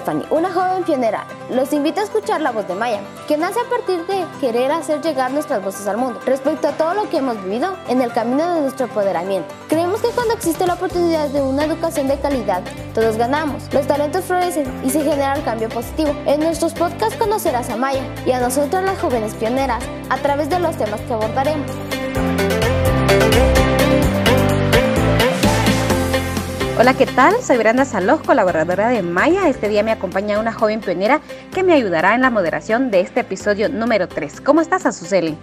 Stephanie, una joven pionera. Los invito a escuchar la voz de Maya, que nace a partir de querer hacer llegar nuestras voces al mundo respecto a todo lo que hemos vivido en el camino de nuestro empoderamiento. Creemos que cuando existe la oportunidad de una educación de calidad, todos ganamos, los talentos florecen y se genera el cambio positivo. En nuestros podcasts conocerás a Maya y a nosotros las jóvenes pioneras a través de los temas que abordaremos. Hola, ¿qué tal? Soy Brenda Saloj, colaboradora de Maya. Este día me acompaña una joven pionera que me ayudará en la moderación de este episodio número 3. ¿Cómo estás, Azuceli?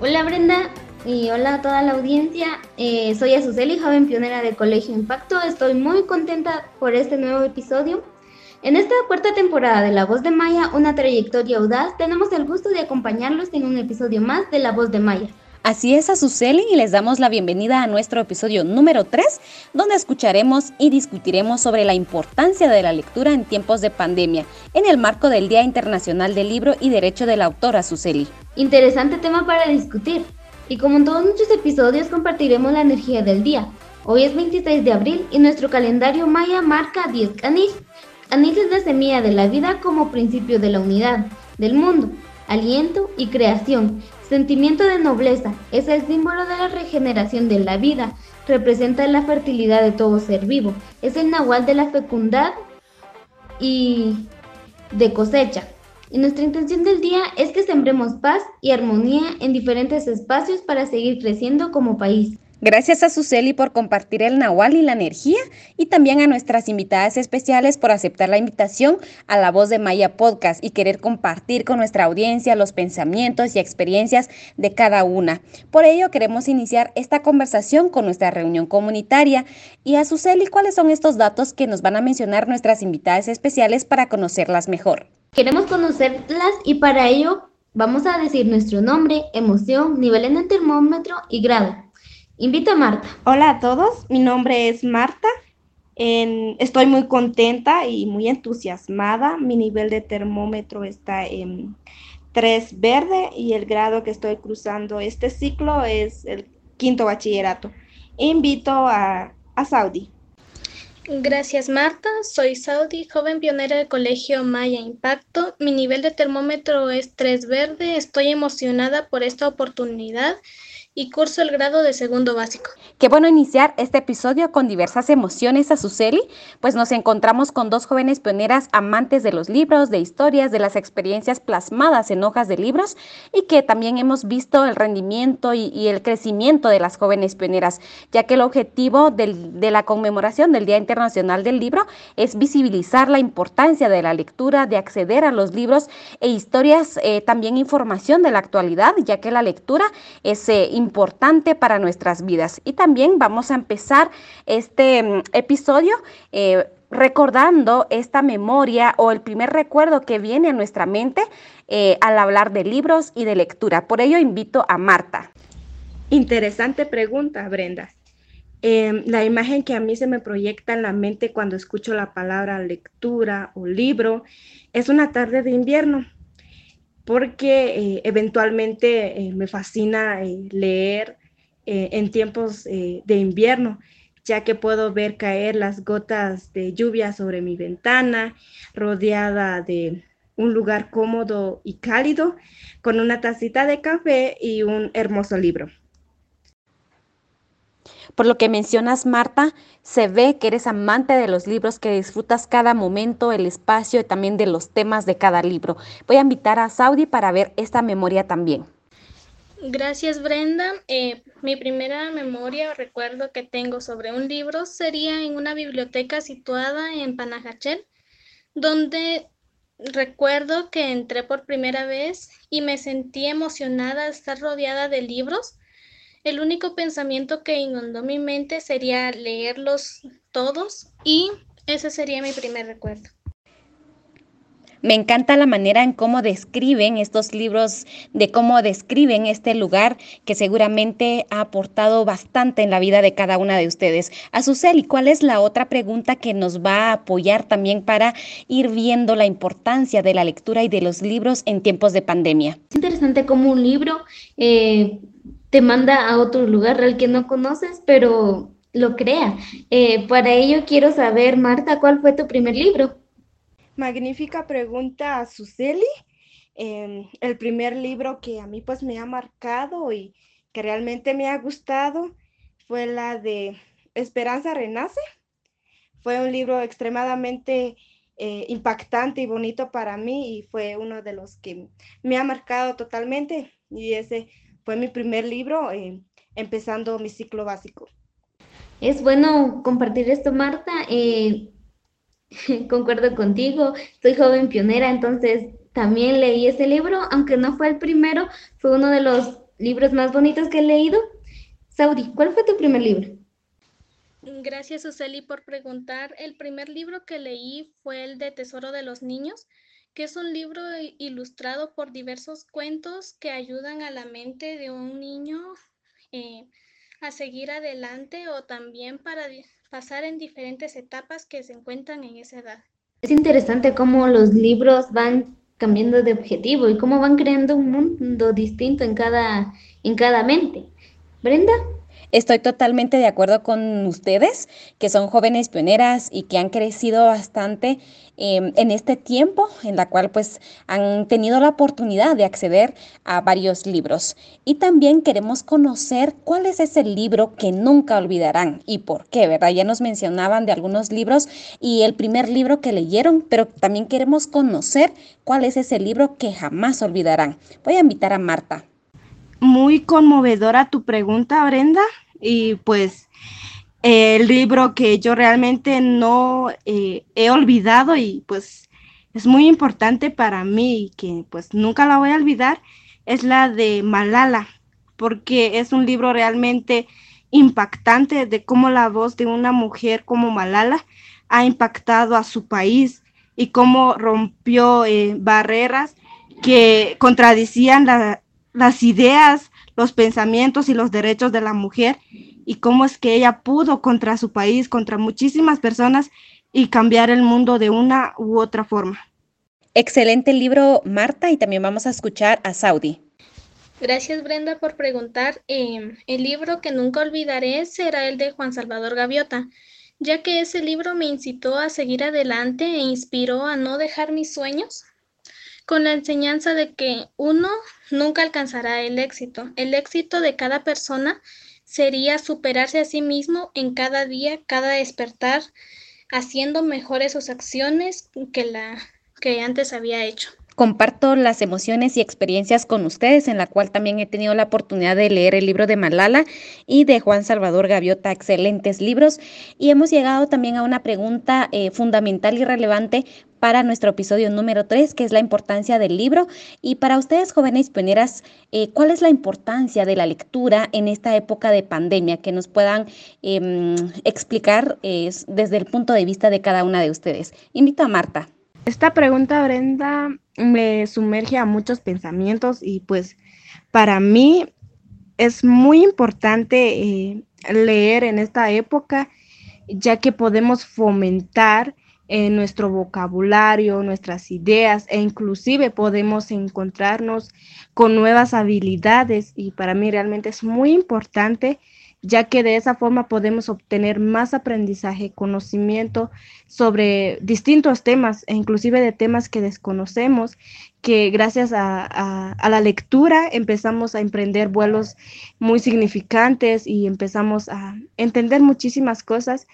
Hola, Brenda. Y hola a toda la audiencia. Eh, soy Azuceli, joven pionera del Colegio Impacto. Estoy muy contenta por este nuevo episodio. En esta cuarta temporada de La Voz de Maya, una trayectoria audaz, tenemos el gusto de acompañarlos en un episodio más de La Voz de Maya. Así es, Azuceli, y les damos la bienvenida a nuestro episodio número 3, donde escucharemos y discutiremos sobre la importancia de la lectura en tiempos de pandemia, en el marco del Día Internacional del Libro y Derecho del Autor, Azuceli. Interesante tema para discutir, y como en todos nuestros episodios compartiremos la energía del día. Hoy es 26 de abril y nuestro calendario maya marca 10 canil. Anil es la semilla de la vida como principio de la unidad, del mundo, aliento y creación, Sentimiento de nobleza es el símbolo de la regeneración de la vida, representa la fertilidad de todo ser vivo, es el nahual de la fecundad y de cosecha. Y nuestra intención del día es que sembremos paz y armonía en diferentes espacios para seguir creciendo como país. Gracias a Suseli por compartir el Nahual y la energía y también a nuestras invitadas especiales por aceptar la invitación a la voz de Maya Podcast y querer compartir con nuestra audiencia los pensamientos y experiencias de cada una. Por ello queremos iniciar esta conversación con nuestra reunión comunitaria y a Suseli cuáles son estos datos que nos van a mencionar nuestras invitadas especiales para conocerlas mejor. Queremos conocerlas y para ello vamos a decir nuestro nombre, emoción, nivel en el termómetro y grado. Invito a Marta. Hola a todos, mi nombre es Marta. estoy muy contenta y muy entusiasmada. Mi nivel de termómetro está en 3 verde y el grado que estoy cruzando este ciclo es el quinto bachillerato. Invito a, a Saudi. Gracias Marta, soy Saudi, joven pionera del Colegio Maya Impacto. Mi nivel de termómetro es 3 verde. Estoy emocionada por esta oportunidad y curso el grado de segundo básico. Qué bueno iniciar este episodio con diversas emociones a Suseli, pues nos encontramos con dos jóvenes pioneras amantes de los libros, de historias, de las experiencias plasmadas en hojas de libros y que también hemos visto el rendimiento y, el crecimiento de las jóvenes pioneras, ya que el objetivo de la conmemoración del Día Internacional del Libro es visibilizar la importancia de la lectura, de acceder a los libros e historias, eh, también información de la actualidad, ya que la lectura es eh, importante para nuestras vidas. Y también vamos a empezar este mm, episodio eh, recordando esta memoria o el primer recuerdo que viene a nuestra mente eh, al hablar de libros y de lectura. Por ello invito a Marta. Interesante pregunta, Brenda. Em, la imagen que a mí se me proyecta en la mente cuando escucho la palabra lectura o libro es una tarde de invierno porque eh, eventualmente eh, me fascina eh, leer en tiempos de invierno, ya que puedo ver caer las gotas de lluvia sobre mi ventana, rodeada de un lugar cómodo y cálido, con una tacita de café y un hermoso libro. Por lo que mencionas, Marta, se ve que eres amante de los libros, que disfrutas cada momento, el espacio y también de los temas de cada libro. Voy a invitar a Saudi para ver esta memoria también. Gracias, Brenda. Eh, mi primera memoria o recuerdo que tengo sobre un libro sería en una biblioteca situada en Panajachel, donde recuerdo que entré por primera vez y me sentí emocionada de estar rodeada de libros el único pensamiento que inundó mi mente sería leerlos todos y ese sería mi primer recuerdo. Me encanta la manera en cómo describen estos libros, de cómo describen este lugar que seguramente ha aportado bastante en la vida de cada una de ustedes. Azuceli, ¿cuál es la otra pregunta que nos va a apoyar también para ir viendo la importancia de la lectura y de los libros en tiempos de pandemia? Es interesante cómo un libro eh, te manda a otro lugar al que no conoces, pero lo crea. Eh, para ello quiero saber, Marta, ¿cuál fue tu primer libro? magnífica pregunta, Suseli. Em, el primer libro que a mí pues me ha marcado y que realmente me ha gustado fue la de Esperanza Renace. Fue un libro extremadamente eh, impactante y bonito para mí y fue uno de los que me ha marcado totalmente y ese fue mi primer libro eh, empezando mi ciclo básico. Es bueno compartir esto, Marta. Eh, concuerdo contigo, soy joven pionera, entonces también leí ese libro, aunque no fue el primero, fue uno de los libros más bonitos que he leído. Saudi, ¿cuál fue tu primer libro? Gracias, Suseli, por preguntar. El primer libro que leí fue el de Tesoro de los Niños, que es un libro ilustrado por diversos cuentos que ayudan a la mente de un niño eh, a seguir adelante o también para pasar en diferentes etapas que se encuentran en esa edad. Es interesante cómo los libros van cambiando de objetivo y cómo van creando un mundo distinto en cada, en cada mente. Brenda. Estoy totalmente de acuerdo con ustedes, que son jóvenes pioneras y que han crecido bastante em, en este tiempo, en la cual pues han tenido la oportunidad de acceder a varios libros. Y también queremos conocer cuál es ese libro que nunca olvidarán y por qué, ¿verdad? Ya nos mencionaban de algunos libros y el primer libro que leyeron, pero también queremos conocer cuál es ese libro que jamás olvidarán. Voy a invitar a Marta muy conmovedora tu pregunta, Brenda. Y pues el libro que yo realmente no eh, he olvidado y pues es muy importante para mí y que pues nunca la voy a olvidar es la de Malala, porque es un libro realmente impactante de cómo la voz de una mujer como Malala ha impactado a su país y cómo rompió eh, barreras que contradicían la, las ideas, los pensamientos y los derechos de la mujer y cómo es que ella pudo contra su país, contra muchísimas personas y cambiar el mundo de una u otra forma. Excelente libro, Marta, y también vamos a escuchar a Saudi. Gracias, Brenda, por preguntar. Em, el libro que nunca olvidaré será el de Juan Salvador Gaviota, ya que ese libro me incitó a seguir adelante e inspiró a no dejar mis sueños con la enseñanza de que uno nunca alcanzará el éxito. El éxito de cada persona sería superarse a sí mismo en cada día, cada despertar, haciendo mejores sus acciones que la que antes había hecho. Comparto las emociones y experiencias con ustedes, en la cual también he tenido la oportunidad de leer el libro de Malala y de Juan Salvador Gaviota, excelentes libros. Y hemos llegado también a una pregunta eh, fundamental y relevante para nuestro episodio número 3, que es la importancia del libro. Y para ustedes, jóvenes pioneras, eh, ¿cuál es la importancia de la lectura en esta época de pandemia? Que nos puedan em, explicar desde el punto de vista de cada una de ustedes. Invito a Marta. Esta pregunta, Brenda, me sumerge a muchos pensamientos y pues para mí es muy importante eh, leer en esta época, ya que podemos fomentar eh, nuestro vocabulario, nuestras ideas e inclusive podemos encontrarnos con nuevas habilidades. Y para mí realmente es muy importante ya que de esa forma podemos obtener más aprendizaje, conocimiento sobre distintos temas e inclusive de temas que desconocemos, que gracias a, la lectura empezamos a emprender vuelos muy significantes y empezamos a entender muchísimas cosas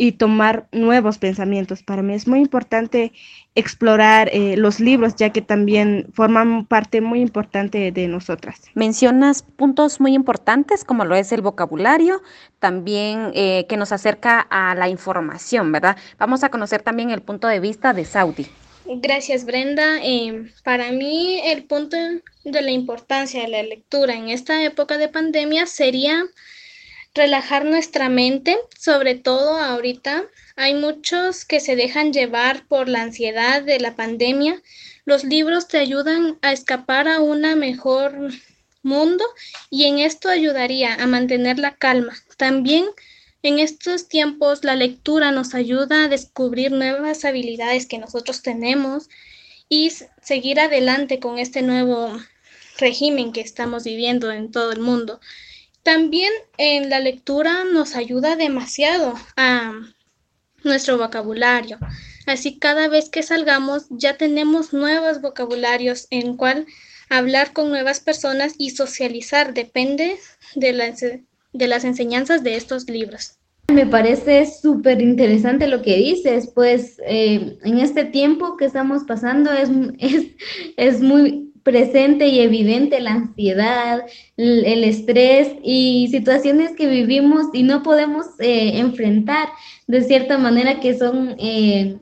y tomar nuevos pensamientos. Para mí es muy importante explorar eh, los libros, ya que también forman parte muy importante de nosotras. Mencionas puntos muy importantes como lo es el vocabulario, también eh, que nos acerca a la información, ¿verdad? Vamos a conocer también el punto de vista de Saudi. Gracias, Brenda. Eh, para mí el punto de la importancia de la lectura en esta época de pandemia sería relajar nuestra mente, sobre todo ahorita. Hay muchos que se dejan llevar por la ansiedad de la pandemia. Los libros te ayudan a escapar a un mejor mundo y en esto ayudaría a mantener la calma. También en estos tiempos la lectura nos ayuda a descubrir nuevas habilidades que nosotros tenemos y seguir adelante con este nuevo régimen que estamos viviendo en todo el mundo. También en la lectura nos ayuda demasiado a nuestro vocabulario, Así cada vez que salgamos ya tenemos nuevos vocabularios en cual hablar con nuevas personas y socializar depende de las, de las enseñanzas de estos libros. Me parece súper interesante lo que dices, pues eh, en este tiempo que estamos pasando es, es, es muy presente y evidente la ansiedad, el, estrés y situaciones que vivimos y no podemos eh, enfrentar de cierta manera que son... Eh,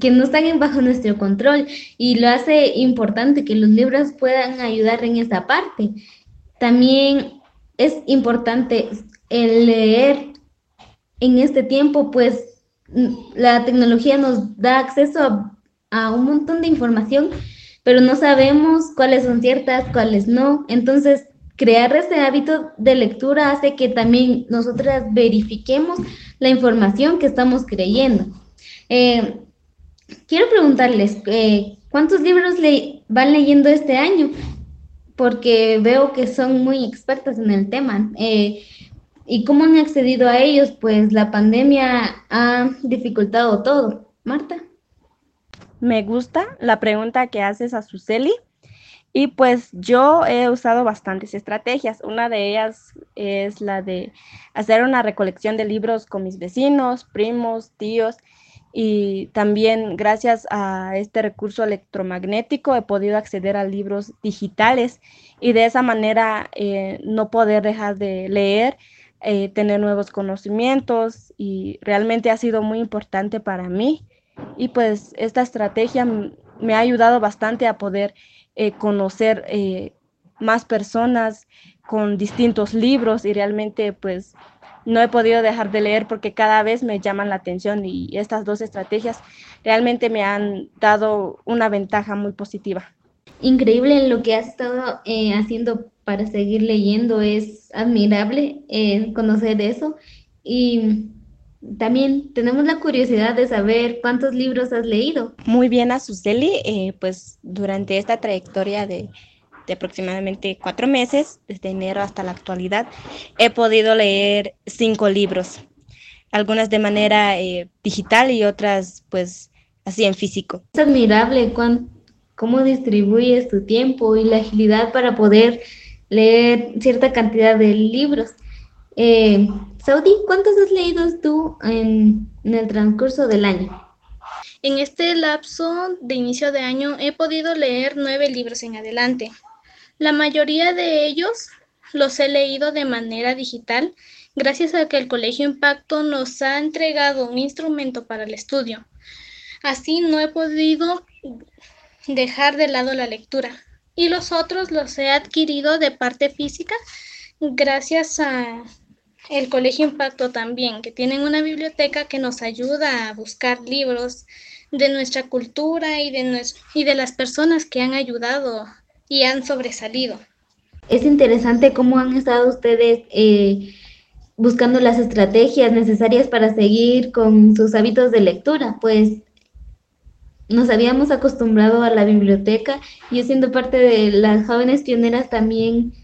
que no están bajo nuestro control y lo hace importante que los libros puedan ayudar en esa parte. También es importante el leer en este tiempo, pues la tecnología nos da acceso a, a un montón de información pero no sabemos cuáles son ciertas, cuáles no. Entonces, crear ese hábito de lectura hace que también nosotras verifiquemos la información que estamos creyendo. Eh, quiero preguntarles, eh, ¿cuántos libros le van leyendo este año? Porque veo que son muy expertas en el tema. Eh, ¿Y cómo han accedido a ellos? Pues la pandemia ha dificultado todo. Marta. Me gusta la pregunta que haces a Suseli. Y pues yo he usado bastantes estrategias. Una de ellas es la de hacer una recolección de libros con mis vecinos, primos, tíos. Y también gracias a este recurso electromagnético he podido acceder a libros digitales y de esa manera eh, no poder dejar de leer, eh, tener nuevos conocimientos y realmente ha sido muy importante para mí y pues esta estrategia me ha ayudado bastante a poder eh, conocer eh, más personas con distintos libros y realmente pues no he podido dejar de leer porque cada vez me llaman la atención y estas dos estrategias realmente me han dado una ventaja muy positiva. Increíble lo que has estado eh, haciendo para seguir leyendo, es admirable conocer eso y también tenemos la curiosidad de saber cuántos libros has leído. Muy bien, Azuceli. Eh, pues durante esta trayectoria de, aproximadamente cuatro meses, desde enero hasta la actualidad, he podido leer cinco libros, algunas de manera eh, digital y otras pues así en físico. Es admirable cómo distribuyes tu tiempo y la agilidad para poder leer cierta cantidad de libros. Eh, Saudi, ¿cuántos has leído tú en, el transcurso del año? En este lapso de inicio de año he podido leer nueve libros en adelante. La mayoría de ellos los he leído de manera digital gracias a que el Colegio Impacto nos ha entregado un instrumento para el estudio. Así no he podido dejar de lado la lectura y los otros los he adquirido de parte física gracias a el Colegio Impacto también, que tienen una biblioteca que nos ayuda a buscar libros de nuestra cultura y de, y de las personas que han ayudado y han sobresalido. Es interesante cómo han estado ustedes eh, buscando las estrategias necesarias para seguir con sus hábitos de lectura, pues nos habíamos acostumbrado a la biblioteca. Yo siendo parte de las jóvenes pioneras también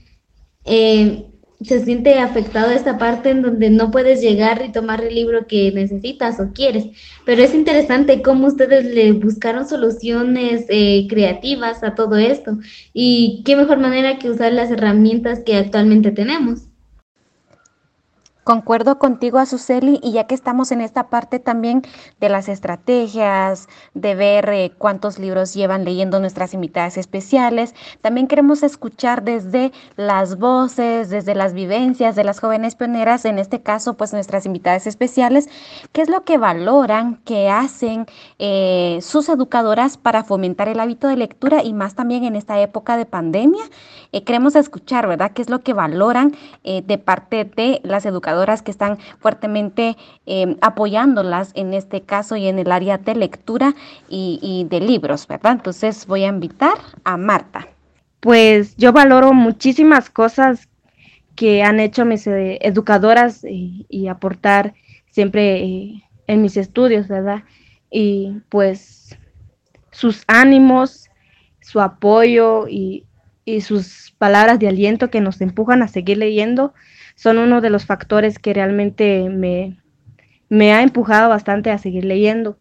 eh, se siente afectado esta parte en donde no puedes llegar y tomar el libro que necesitas o quieres. Pero es interesante cómo ustedes le buscaron soluciones eh, creativas a todo esto y qué mejor manera que usar las herramientas que actualmente tenemos. Concuerdo contigo, Azuceli, y ya que estamos en esta parte también de las estrategias, de ver eh, cuántos libros llevan leyendo nuestras invitadas especiales, también queremos escuchar desde las voces, desde las vivencias de las jóvenes pioneras, en este caso, pues nuestras invitadas especiales, qué es lo que valoran, qué hacen eh, sus educadoras para fomentar el hábito de lectura y más también en esta época de pandemia. Eh, queremos escuchar, ¿verdad?, qué es lo que valoran de parte de las educadoras que están fuertemente em, apoyándolas en este caso y en el área de lectura y, de libros, ¿verdad? Entonces voy a invitar a Marta. Pues yo valoro muchísimas cosas que han hecho mis eh, educadoras eh, y aportar siempre eh, en mis estudios, ¿verdad? Y pues sus ánimos, su apoyo y, y sus palabras de aliento que nos empujan a seguir leyendo son uno de los factores que realmente me, me ha empujado bastante a seguir leyendo.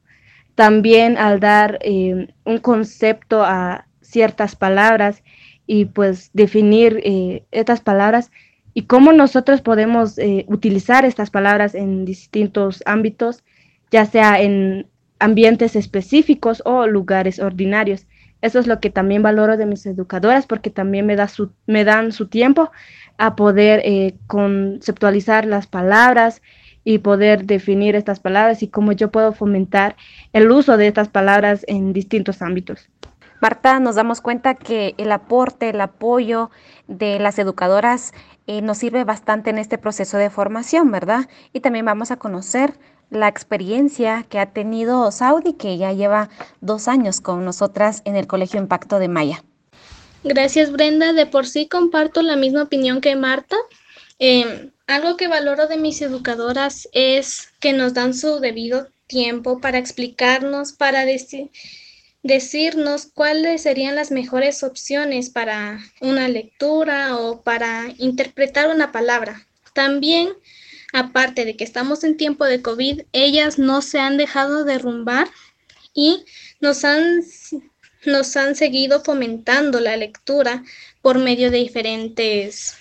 también al dar eh, un concepto a ciertas palabras y pues definir eh, estas palabras y cómo nosotros podemos eh, utilizar estas palabras en distintos ámbitos, ya sea en ambientes específicos o lugares ordinarios. Eso es lo que también valoro de mis educadoras porque también me, da su, me dan su tiempo a poder eh, conceptualizar las palabras y poder definir estas palabras y cómo yo puedo fomentar el uso de estas palabras en distintos ámbitos. Marta, nos damos cuenta que el aporte, el apoyo de las educadoras eh, nos sirve bastante en este proceso de formación, ¿verdad? Y también vamos a conocer la experiencia que ha tenido Saudi, que ya lleva dos años con nosotras en el Colegio Impacto de Maya. Gracias, Brenda. De por sí comparto la misma opinión que Marta. Em, algo que valoro de mis educadoras es que nos dan su debido tiempo para explicarnos, para decirnos cuáles serían las mejores opciones para una lectura o para interpretar una palabra. También aparte de que estamos en tiempo de COVID, ellas no se han dejado derrumbar y nos han, nos han seguido fomentando la lectura por medio de diferentes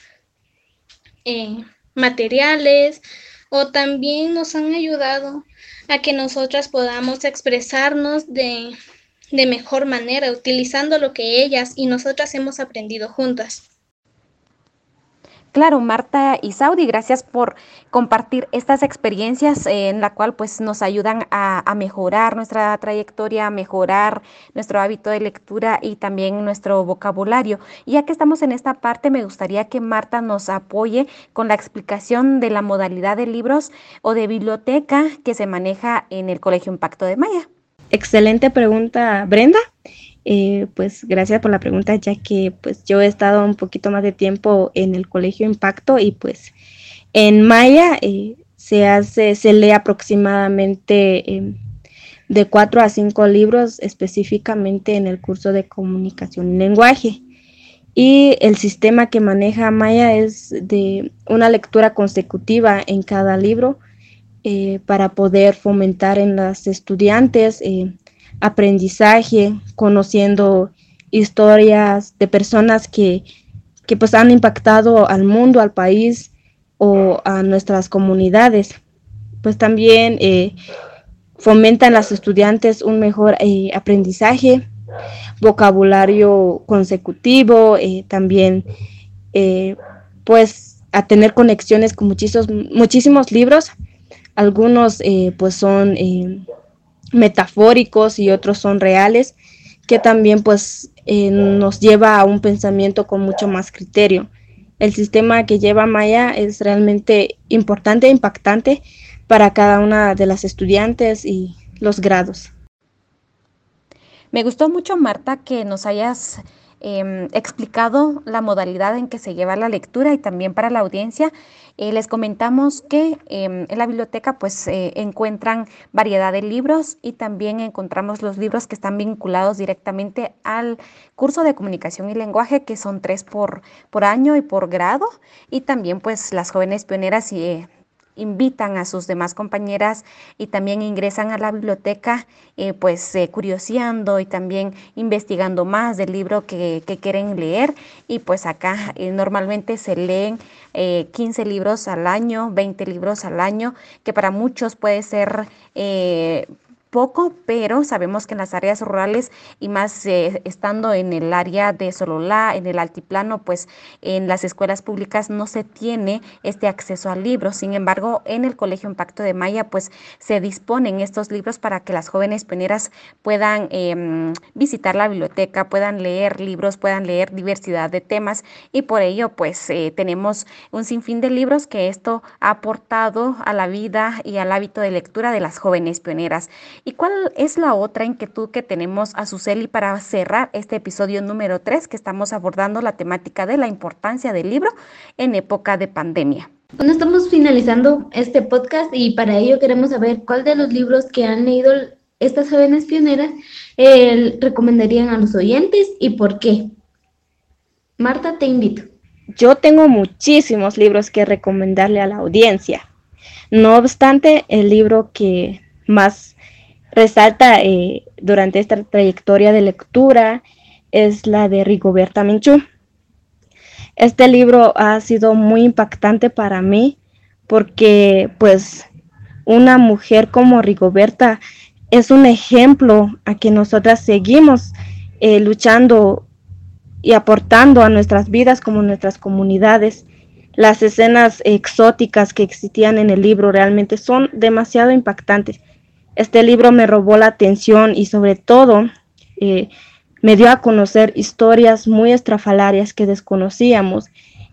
eh, materiales o también nos han ayudado a que nosotras podamos expresarnos de, de mejor manera utilizando lo que ellas y nosotras hemos aprendido juntas. Claro, Marta y Saudi, gracias por compartir estas experiencias eh, en la cual pues nos ayudan a, mejorar nuestra trayectoria, a mejorar nuestro hábito de lectura y también nuestro vocabulario. Y ya que estamos en esta parte, me gustaría que Marta nos apoye con la explicación de la modalidad de libros o de biblioteca que se maneja en el Colegio Impacto de Maya. Excelente pregunta, Brenda. Eh, pues gracias por la pregunta, ya que pues yo he estado un poquito más de tiempo en el Colegio Impacto y pues en Maya eh, se hace, se lee aproximadamente em, de cuatro a cinco libros específicamente en el curso de comunicación y lenguaje. Y el sistema que maneja Maya es de una lectura consecutiva en cada libro eh, para poder fomentar en las estudiantes aprendizaje, conociendo historias de personas que, pues han impactado al mundo, al país o a nuestras comunidades. Pues también eh, fomentan las estudiantes un mejor eh, aprendizaje, vocabulario consecutivo, eh, también pues a tener conexiones con muchísimos, muchísimos libros. Algunos pues son metafóricos y otros son reales, que también pues eh, nos lleva a un pensamiento con mucho más criterio. El sistema que lleva Maya es realmente importante e impactante para cada una de las estudiantes y los grados. Me gustó mucho, Marta, que nos hayas Em, explicado la modalidad en que se lleva la lectura y también para la audiencia. Eh, les comentamos que em, en la biblioteca pues eh, encuentran variedad de libros y también encontramos los libros que están vinculados directamente al curso de comunicación y lenguaje que son tres por, por año y por grado. Y también pues las jóvenes pioneras y eh, invitan a sus demás compañeras y también ingresan a la biblioteca, eh, pues eh, curioseando y también investigando más del libro que, quieren leer. Y pues acá eh, normalmente se leen 15 libros al año, 20 libros al año, que para muchos puede ser poco, pero sabemos que en las áreas rurales y más eh, estando en el área de Sololá, en el altiplano, pues en las escuelas públicas no se tiene este acceso a libros. Sin embargo, en el Colegio Impacto de Maya, pues se disponen estos libros para que las jóvenes pioneras puedan em, visitar la biblioteca, puedan leer libros, puedan leer diversidad de temas y por ello, pues eh, tenemos un sinfín de libros que esto ha aportado a la vida y al hábito de lectura de las jóvenes pioneras. ¿Y cuál es la otra inquietud que tenemos a Suseli para cerrar este episodio número 3 que estamos abordando la temática de la importancia del libro en época de pandemia? Bueno, estamos finalizando este podcast y para ello queremos saber cuál de los libros que han leído estas jóvenes pioneras eh, recomendarían a los oyentes y por qué. Marta, te invito. Yo tengo muchísimos libros que recomendarle a la audiencia. No obstante, el libro que más resalta eh, durante esta trayectoria de lectura es la de Rigoberta Menchú. Este libro ha sido muy impactante para mí porque pues una mujer como Rigoberta es un ejemplo a que nosotras seguimos eh, luchando y aportando a nuestras vidas como nuestras comunidades. Las escenas exóticas que existían en el libro realmente son demasiado impactantes. Este libro me robó la atención y sobre todo eh, me dio a conocer historias muy estrafalarias que desconocíamos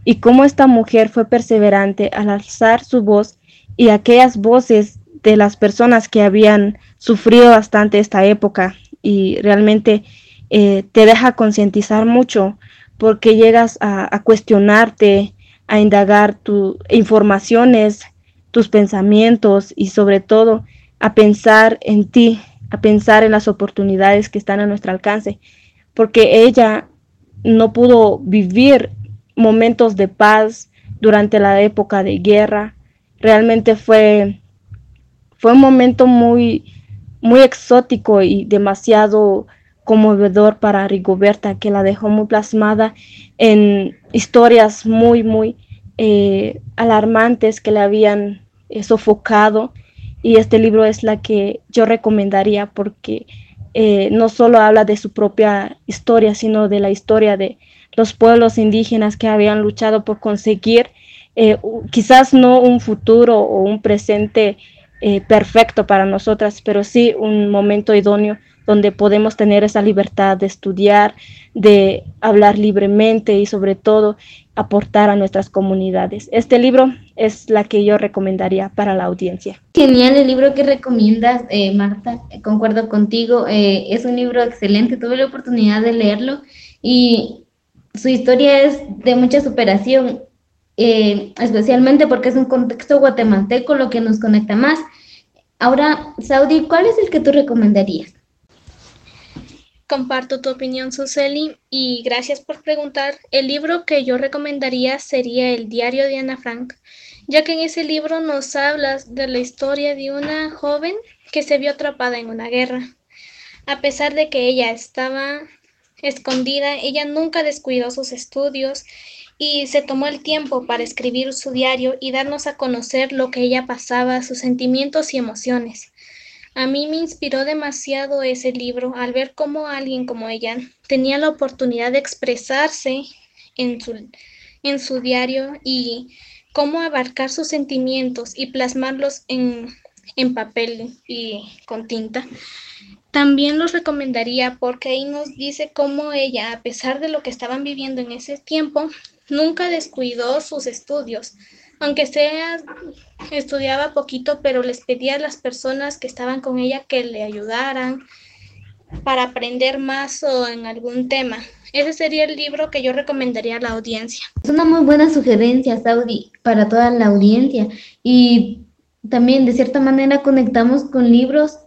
y cómo esta mujer fue perseverante al alzar su voz y aquellas voces de las personas que habían sufrido bastante esta época. Y realmente eh, te deja concientizar mucho porque llegas a, cuestionarte, a indagar tus informaciones, tus pensamientos y sobre todo a pensar en ti, a pensar en las oportunidades que están a nuestro alcance, porque ella no pudo vivir momentos de paz durante la época de guerra. Realmente fue, fue un momento muy, muy exótico y demasiado conmovedor para Rigoberta, que la dejó muy plasmada en historias muy, muy eh, alarmantes que le habían eh, sofocado. Y este libro es la que yo recomendaría porque eh, no solo habla de su propia historia, sino de la historia de los pueblos indígenas que habían luchado por conseguir quizás no un futuro o un presente perfecto para nosotras, pero sí un momento idóneo donde podemos tener esa libertad de estudiar, de hablar libremente y sobre todo aportar a nuestras comunidades. Este libro es la que yo recomendaría para la audiencia. Genial el libro que recomiendas, eh, Marta, concuerdo contigo, eh, es un libro excelente, tuve la oportunidad de leerlo y su historia es de mucha superación, eh, especialmente porque es un contexto guatemalteco lo que nos conecta más. Ahora, Saudi, ¿cuál es el que tú recomendarías? Comparto tu opinión, Suseli, y gracias por preguntar. El libro que yo recomendaría sería El diario de Ana Frank, ya que en ese libro nos hablas de la historia de una joven que se vio atrapada en una guerra. A pesar de que ella estaba escondida, ella nunca descuidó sus estudios y se tomó el tiempo para escribir su diario y darnos a conocer lo que ella pasaba, sus sentimientos y emociones. A mí me inspiró demasiado ese libro al ver cómo alguien como ella tenía la oportunidad de expresarse en su, en su diario y cómo abarcar sus sentimientos y plasmarlos en, en papel y con tinta. También los recomendaría porque ahí nos dice cómo ella, a pesar de lo que estaban viviendo en ese tiempo, nunca descuidó sus estudios, aunque sea estudiaba poquito, pero les pedía a las personas que estaban con ella que le ayudaran para aprender más o en algún tema. Ese sería el libro que yo recomendaría a la audiencia. Es una muy buena sugerencia, Saudi, para toda la audiencia. Y también, de cierta manera, conectamos con libros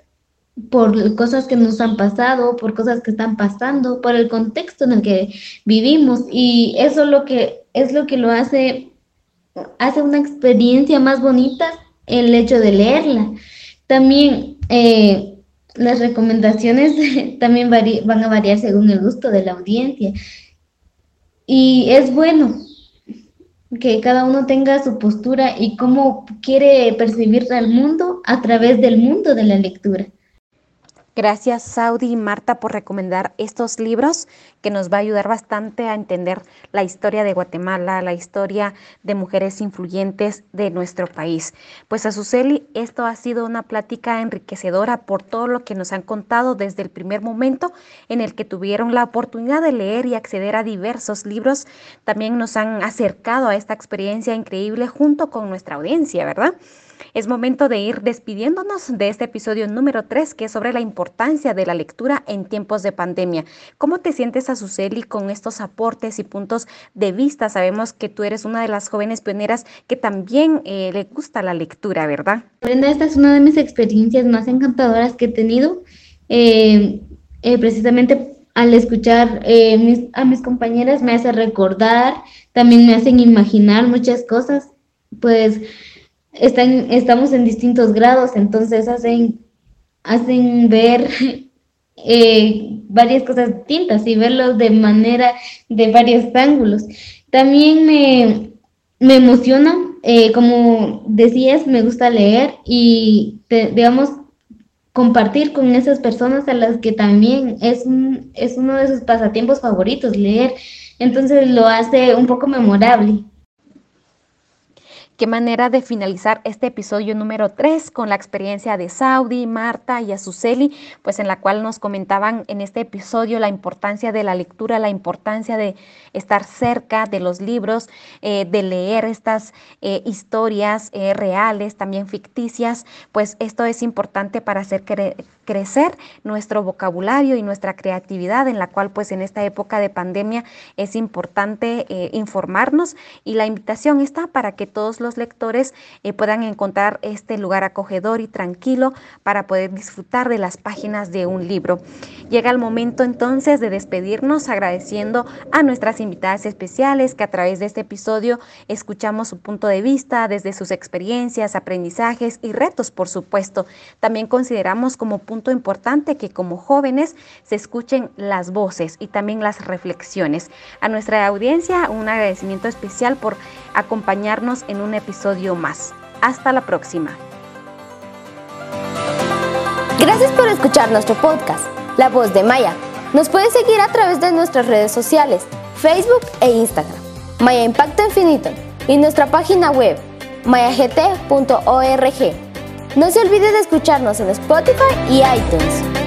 por cosas que nos han pasado, por cosas que están pasando, por el contexto en el que vivimos. Y eso lo que, es lo que lo hace hace una experiencia más bonita el hecho de leerla. También eh, las recomendaciones también van a variar según el gusto de la audiencia. Y es bueno que cada uno tenga su postura y cómo quiere percibir al mundo a través del mundo de la lectura. Gracias Saudi y Marta por recomendar estos libros que nos va a ayudar bastante a entender la historia de Guatemala, la historia de mujeres influyentes de nuestro país. Pues a Suseli, esto ha sido una plática enriquecedora por todo lo que nos han contado desde el primer momento en el que tuvieron la oportunidad de leer y acceder a diversos libros. También nos han acercado a esta experiencia increíble junto con nuestra audiencia, ¿verdad? Es momento de ir despidiéndonos de este episodio número 3, que es sobre la importancia de la lectura en tiempos de pandemia. ¿Cómo te sientes, Azuceli, con estos aportes y puntos de vista? Sabemos que tú eres una de las jóvenes pioneras que también eh, le gusta la lectura, ¿verdad? Brenda, esta es una de mis experiencias más encantadoras que he tenido. Eh, eh, precisamente al escuchar a mis compañeras me hace recordar, también me hacen imaginar muchas cosas, pues están, estamos en distintos grados, entonces hacen, hacen ver eh, varias cosas distintas y verlos de manera, de varios ángulos. También me, me emociona, eh, como decías, me gusta leer y, digamos, compartir con esas personas a las que también es, es uno de sus pasatiempos favoritos, leer. Entonces lo hace un poco memorable. Qué manera de finalizar este episodio número 3 con la experiencia de Saudi, Marta y Azuceli, pues en la cual nos comentaban en este episodio la importancia de la lectura, la importancia de estar cerca de los libros, eh, de leer estas eh, historias eh, reales, también ficticias, pues esto es importante para hacer crecer nuestro vocabulario y nuestra creatividad, en la cual pues en esta época de pandemia es importante informarnos y la invitación está para que todos los lectores eh, puedan encontrar este lugar acogedor y tranquilo para poder disfrutar de las páginas de un libro. Llega el momento entonces de despedirnos agradeciendo a nuestras invitadas especiales que a través de este episodio escuchamos su punto de vista desde sus experiencias, aprendizajes y retos, por supuesto. También consideramos como punto importante que como jóvenes se escuchen las voces y también las reflexiones. A nuestra audiencia un agradecimiento especial por acompañarnos en un episodio más. Hasta la próxima. Gracias por escuchar nuestro podcast, La Voz de Maya. Nos puedes seguir a través de nuestras redes sociales, Facebook e Instagram, Maya Impacto Infinito, y nuestra página web, mayagt.org. No se olvide de escucharnos en Spotify y iTunes.